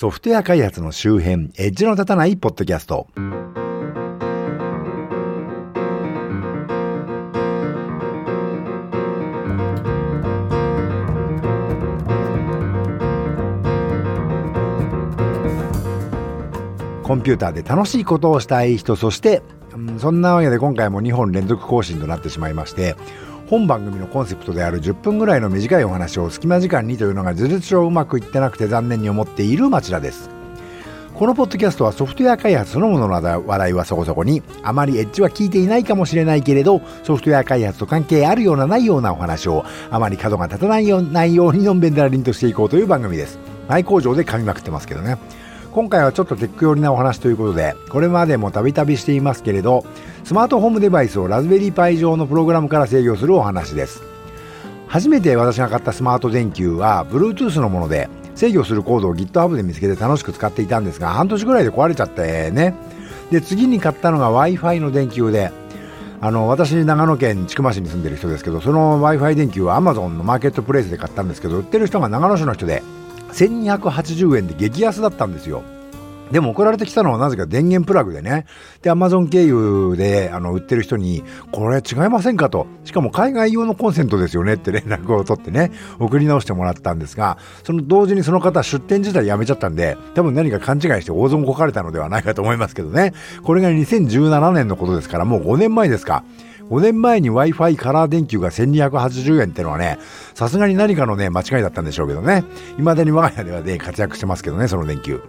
ソフトウェア開発の周辺、エッジの立たないポッドキャスト。コンピューターで楽しいことをしたい人、そして、そんなわけで今回も2本連続更新となってしまいまして、本番組のコンセプトである10分ぐらいの短いお話を隙間時間にというのが事実上うまくいってなくて残念に思っている町田です。このポッドキャストはソフトウェア開発そのものの話題はそこそこに、あまりエッジは聞いていないかもしれないけれど、ソフトウェア開発と関係あるようなないようなお話を、あまり角が立たないようないようにのんべんだらりんとしていこうという番組です。内工場で噛みまくってますけどね。今回はちょっとテック寄りなお話ということで、これまでもたびたびしていますけれど、スマートホームデバイスをラズベリーパイ上のプログラムから制御するお話です。初めて私が買ったスマート電球は Bluetooth のもので、制御するコードを GitHub で見つけて楽しく使っていたんですが、半年ぐらいで壊れちゃってね。で、次に買ったのが Wi-Fi の電球で、あの、私、長野県千曲市に住んでる人ですけど、その Wi-Fi 電球は Amazon のマーケットプレイスで買ったんですけど、売ってる人が長野市の人で、1280円で激安だったんですよ。でも送られてきたのはなぜか電源プラグでね。で、アマゾン経由で、あの、売ってる人に、これ違いませんかと。しかも海外用のコンセントですよねって連絡を取ってね、送り直してもらったんですが、その同時にその方出店自体やめちゃったんで、多分何か勘違いして大損こかれたのではないかと思いますけどね。これが2017年のことですから、もう5年前ですか。5年前に Wi-Fi カラー電球が1280円ってのはね、さすがに何かのね、間違いだったんでしょうけどね。未だに我が家ではね、活躍してますけどね、その電球。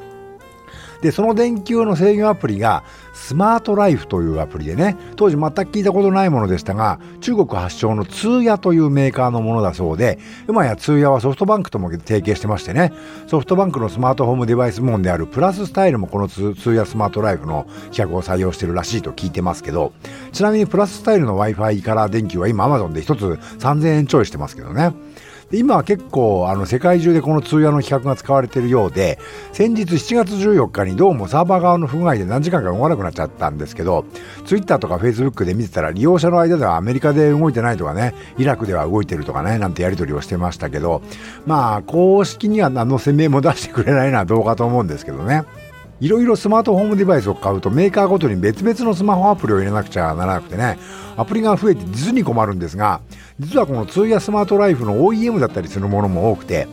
で、その電球の制御アプリがスマートライフというアプリでね、当時全く聞いたことないものでしたが、中国発祥の通夜というメーカーのものだそうで、今や通夜はソフトバンクとも提携してましてね、ソフトバンクのスマートホームデバイス部門であるプラススタイルもこの通夜スマートライフの規格を採用してるらしいと聞いてますけど、ちなみにプラススタイルの Wi-Fi から電球は今 Amazon で1つ3000円ちょいしてますけどね。今は結構あの世界中でこの通夜の規格が使われているようで先日7月14日にどうもサーバー側の不具合で何時間か動かなくなっちゃったんですけどツイッターとかフェイスブックで見てたら利用者の間ではアメリカで動いてないとかねイラクでは動いてるとかねなんてやり取りをしてましたけどまあ公式には何の声明も出してくれないのはどうかと思うんですけどね。いろいろスマートフォームデバイスを買うとメーカーごとに別々のスマホアプリを入れなくちゃならなくてね、アプリが増えて実に困るんですが、実はこの通夜スマートライフの OEM だったりするものも多くて、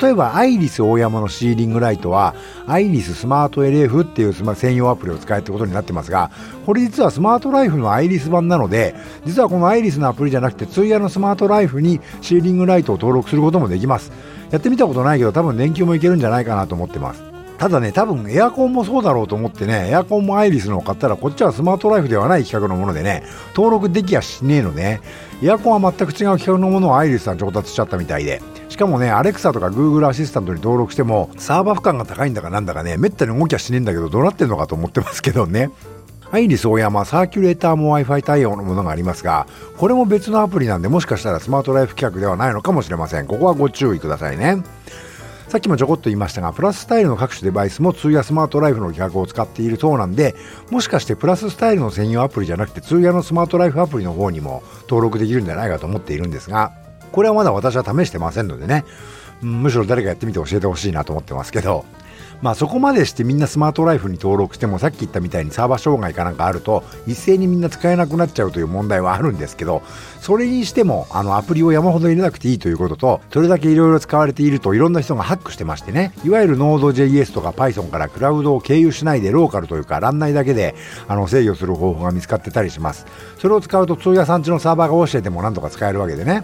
例えばアイリス大山のシーリングライトは、アイリススマート LF っていう専用アプリを使えってことになってますが、これ実はスマートライフのアイリス版なので、実はこのアイリスのアプリじゃなくて通夜のスマートライフにシーリングライトを登録することもできます。やってみたことないけど多分電球もいけるんじゃないかなと思ってます。ただね、多分エアコンもそうだろうと思ってね、エアコンもアイリスのを買ったら、こっちはスマートライフではない規格のものでね、登録できやしねえのね、エアコンは全く違う規格のものをアイリスさん調達しちゃったみたいで、しかもね、アレクサとかグーグルアシスタントに登録しても、サーバー負荷が高いんだかなんだかね、めったに動きはしねえんだけど、どうなってんのかと思ってますけどね。アイリス大山サーキュレーターも Wi-Fi 対応のものがありますが、これも別のアプリなんで、もしかしたらスマートライフ規格ではないのかもしれません。ここはご注意くださいね。さっきもちょこっと言いましたが、プラススタイルの各種デバイスも通夜スマートライフの企画を使っているそうなんで、もしかしてプラススタイルの専用アプリじゃなくて通夜のスマートライフアプリの方にも登録できるんじゃないかと思っているんですが、これはまだ私は試してませんのでね、むしろ誰かやってみて教えてほしいなと思ってますけど、まあそこまでしてみんなスマートライフに登録してもさっき言ったみたいにサーバー障害かなんかあると一斉にみんな使えなくなっちゃうという問題はあるんですけどそれにしてもあのアプリを山ほど入れなくていいということとそれだけいろいろ使われているといろんな人がハックしてましてね。いわゆる Node.js とか Python からクラウドを経由しないでローカルというかラン内だけであの制御する方法が見つかってたりします。それを使うと通夜さんちのサーバーが教えてもなんとか使えるわけでね。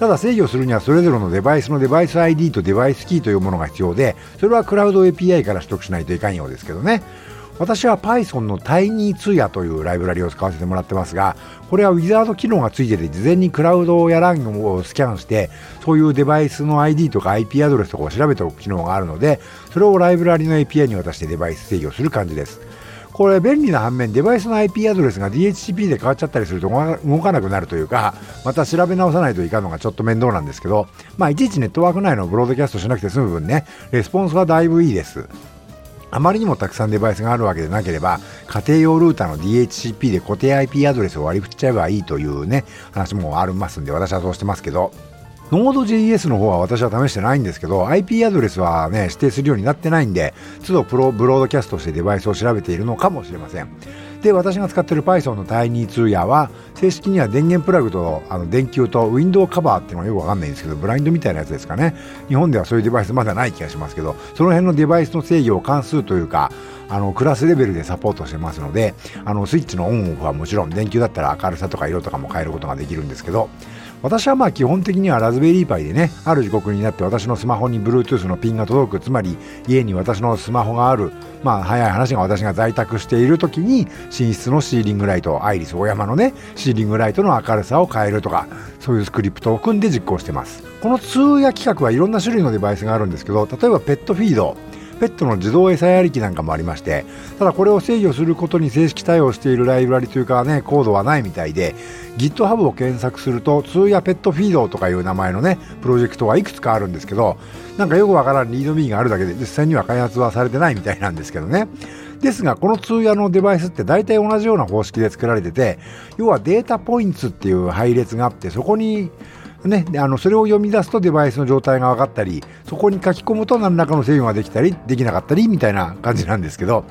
ただ制御するにはそれぞれのデバイスのデバイス ID とデバイスキーというものが必要で、それはクラウド API から取得しないといかんようですけどね。私は Python の TinyTuya というライブラリを使わせてもらってますが、これはウィザード機能がついてて、事前にクラウドやランをスキャンして、そういうデバイスの ID とか IP アドレスとかを調べておく機能があるので、それをライブラリの API に渡してデバイス制御する感じです。これ便利な反面デバイスの IP アドレスが DHCP で変わっちゃったりすると動かなくなるというかまた調べ直さないといかんのがちょっと面倒なんですけどまあいちいちネットワーク内のブロードキャストしなくて済む分ねレスポンスはだいぶいいです。あまりにもたくさんデバイスがあるわけでなければ、家庭用ルーターの DHCP で固定 IP アドレスを割り振っちゃえばいいというね、話もありますんで、私はそうしてますけど、Node.js の方は私は試してないんですけど、IP アドレスはね、指定するようになってないんで、都度プロブロードキャストしてデバイスを調べているのかもしれません。で、私が使っている Python の Tiny2 は、正式には電源プラグとあの電球とウィンドウカバーっていうのはよくわかんないんですけど、ブラインドみたいなやつですかね。日本ではそういうデバイスまだない気がしますけど、その辺のデバイスの制御を関数というか、あのクラスレベルでサポートしてますので、あのスイッチのオンオフはもちろん電球だったら明るさとか色とかも変えることができるんですけど、私はまあ基本的にはラズベリーパイでね、ある時刻になって私のスマホに Bluetooth のピンが届く、つまり家に私のスマホがある、まあ早い話が私が在宅している時に寝室のシーリングライト、アイリス大山のね、シーリングライトの明るさを変えるとか、そういうスクリプトを組んで実行してます。この通夜企画はいろんな種類のデバイスがあるんですけど、例えばペットフィード、ペットの自動餌やり機なんかもありましてただこれを制御することに正式対応しているライブラリというかねコードはないみたいで GitHub を検索すると通やペットフィードとかいう名前のねプロジェクトはいくつかあるんですけどなんかよくわからんリードミーがあるだけで実際には開発はされてないみたいなんですけどね。ですがこの通夜のデバイスって大体同じような方式で作られてて要はデータポイントっていう配列があってそこにね、あのそれを読み出すとデバイスの状態が分かったりそこに書き込むと何らかの制御ができたりできなかったりみたいな感じなんですけど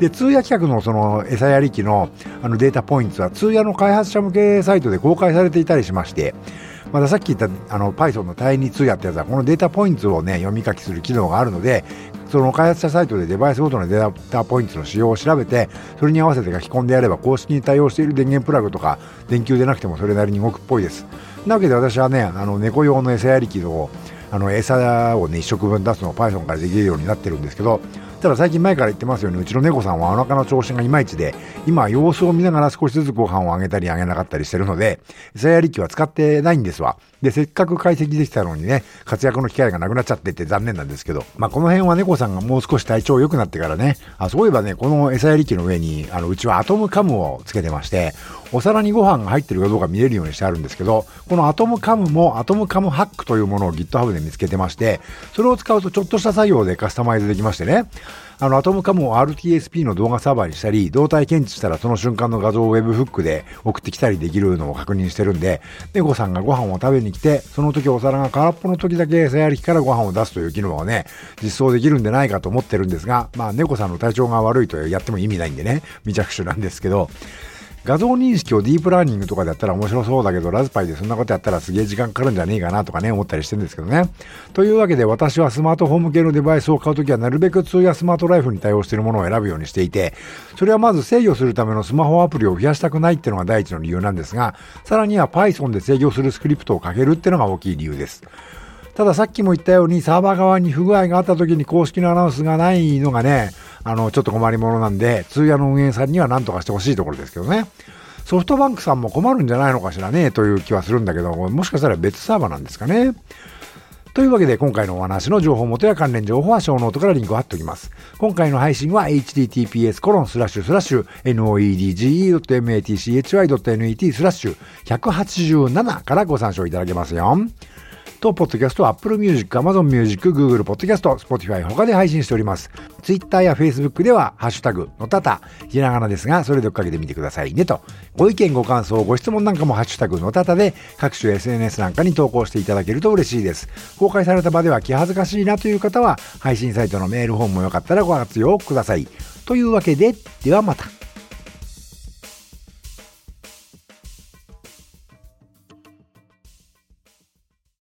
で通夜企画のその餌やり機のあのデータポイントは通夜の開発者向けサイトで公開されていたりしましてまたさっき言ったあの Python の対2通夜ってやつはこのデータポイントをね読み書きする機能があるのでその開発者サイトでデバイスごとのデータポイントの使用を調べてそれに合わせて書き込んでやれば公式に対応している電源プラグとか電球でなくてもそれなりに動くっぽいです。なわけで私はねあの猫用の餌やり機のあの餌をね1食分出すのを Python からできるようになってるんですけどただ最近前から言ってますようにうちの猫さんはお腹の調子がいまいちで今様子を見ながら少しずつご飯をあげたりあげなかったりしてるので餌やり機は使ってないんですわ。でせっかく解析できたのにね活躍の機会がなくなっちゃってて残念なんですけどまあこの辺は猫さんがもう少し体調良くなってからねあそういえばねこの餌やり機の上にあのうちはアトムカムをつけてましてお皿にご飯が入ってるかどうか見れるようにしてあるんですけどこのアトムカムもアトムカムハックというものを GitHub で見つけてましてそれを使うとちょっとした作業でカスタマイズできましてね。あの、アトムカムを RTSP の動画サーバーにしたり、動体検知したらその瞬間の画像をウェブフックで送ってきたりできるのを確認してるんで、猫さんがご飯を食べに来て、その時お皿が空っぽの時だけ餌やり機からご飯を出すという機能をね、実装できるんでないかと思ってるんですが、まあ、猫さんの体調が悪いとやっても意味ないんでね、未着手なんですけど、画像認識をディープラーニングとかでやったら面白そうだけど、ラズパイでそんなことやったらすげえ時間かかるんじゃねえかなとかね、思ったりしてるんですけどね。というわけで私はスマートフォーム系のデバイスを買うときはなるべく通やスマートライフに対応しているものを選ぶようにしていて、それはまず制御するためのスマホアプリを増やしたくないっていうのが第一の理由なんですが、さらには Python で制御するスクリプトをかけるっていうのが大きい理由です。たださっきも言ったようにサーバー側に不具合があった時に公式のアナウンスがないのがね、あの、ちょっと困りものなんで、通夜の運営さんには何とかしてほしいところですけどね。ソフトバンクさんも困るんじゃないのかしらね、という気はするんだけど、もしかしたら別サーバーなんですかね。というわけで今回のお話の情報元や関連情報はショーノートからリンクを貼っておきます。今回の配信は https コロンスラッシュスラッシュ noedge.matchy.net スラッシュ187からご参照いただけますよ。と、ポッドキャストは、Apple Music、Amazon Music、Google Podcast、Spotify 他で配信しております。Twitter や Facebook では、ハッシュタグ、のたた、ひらがなですが、それで追っかけてみてくださいねと。ご意見、ご感想、ご質問なんかもハッシュタグ、のたたで、各種 SNS なんかに投稿していただけると嬉しいです。公開された場では気恥ずかしいなという方は、配信サイトのメールフォームもよかったらご活用ください。というわけで、ではまた。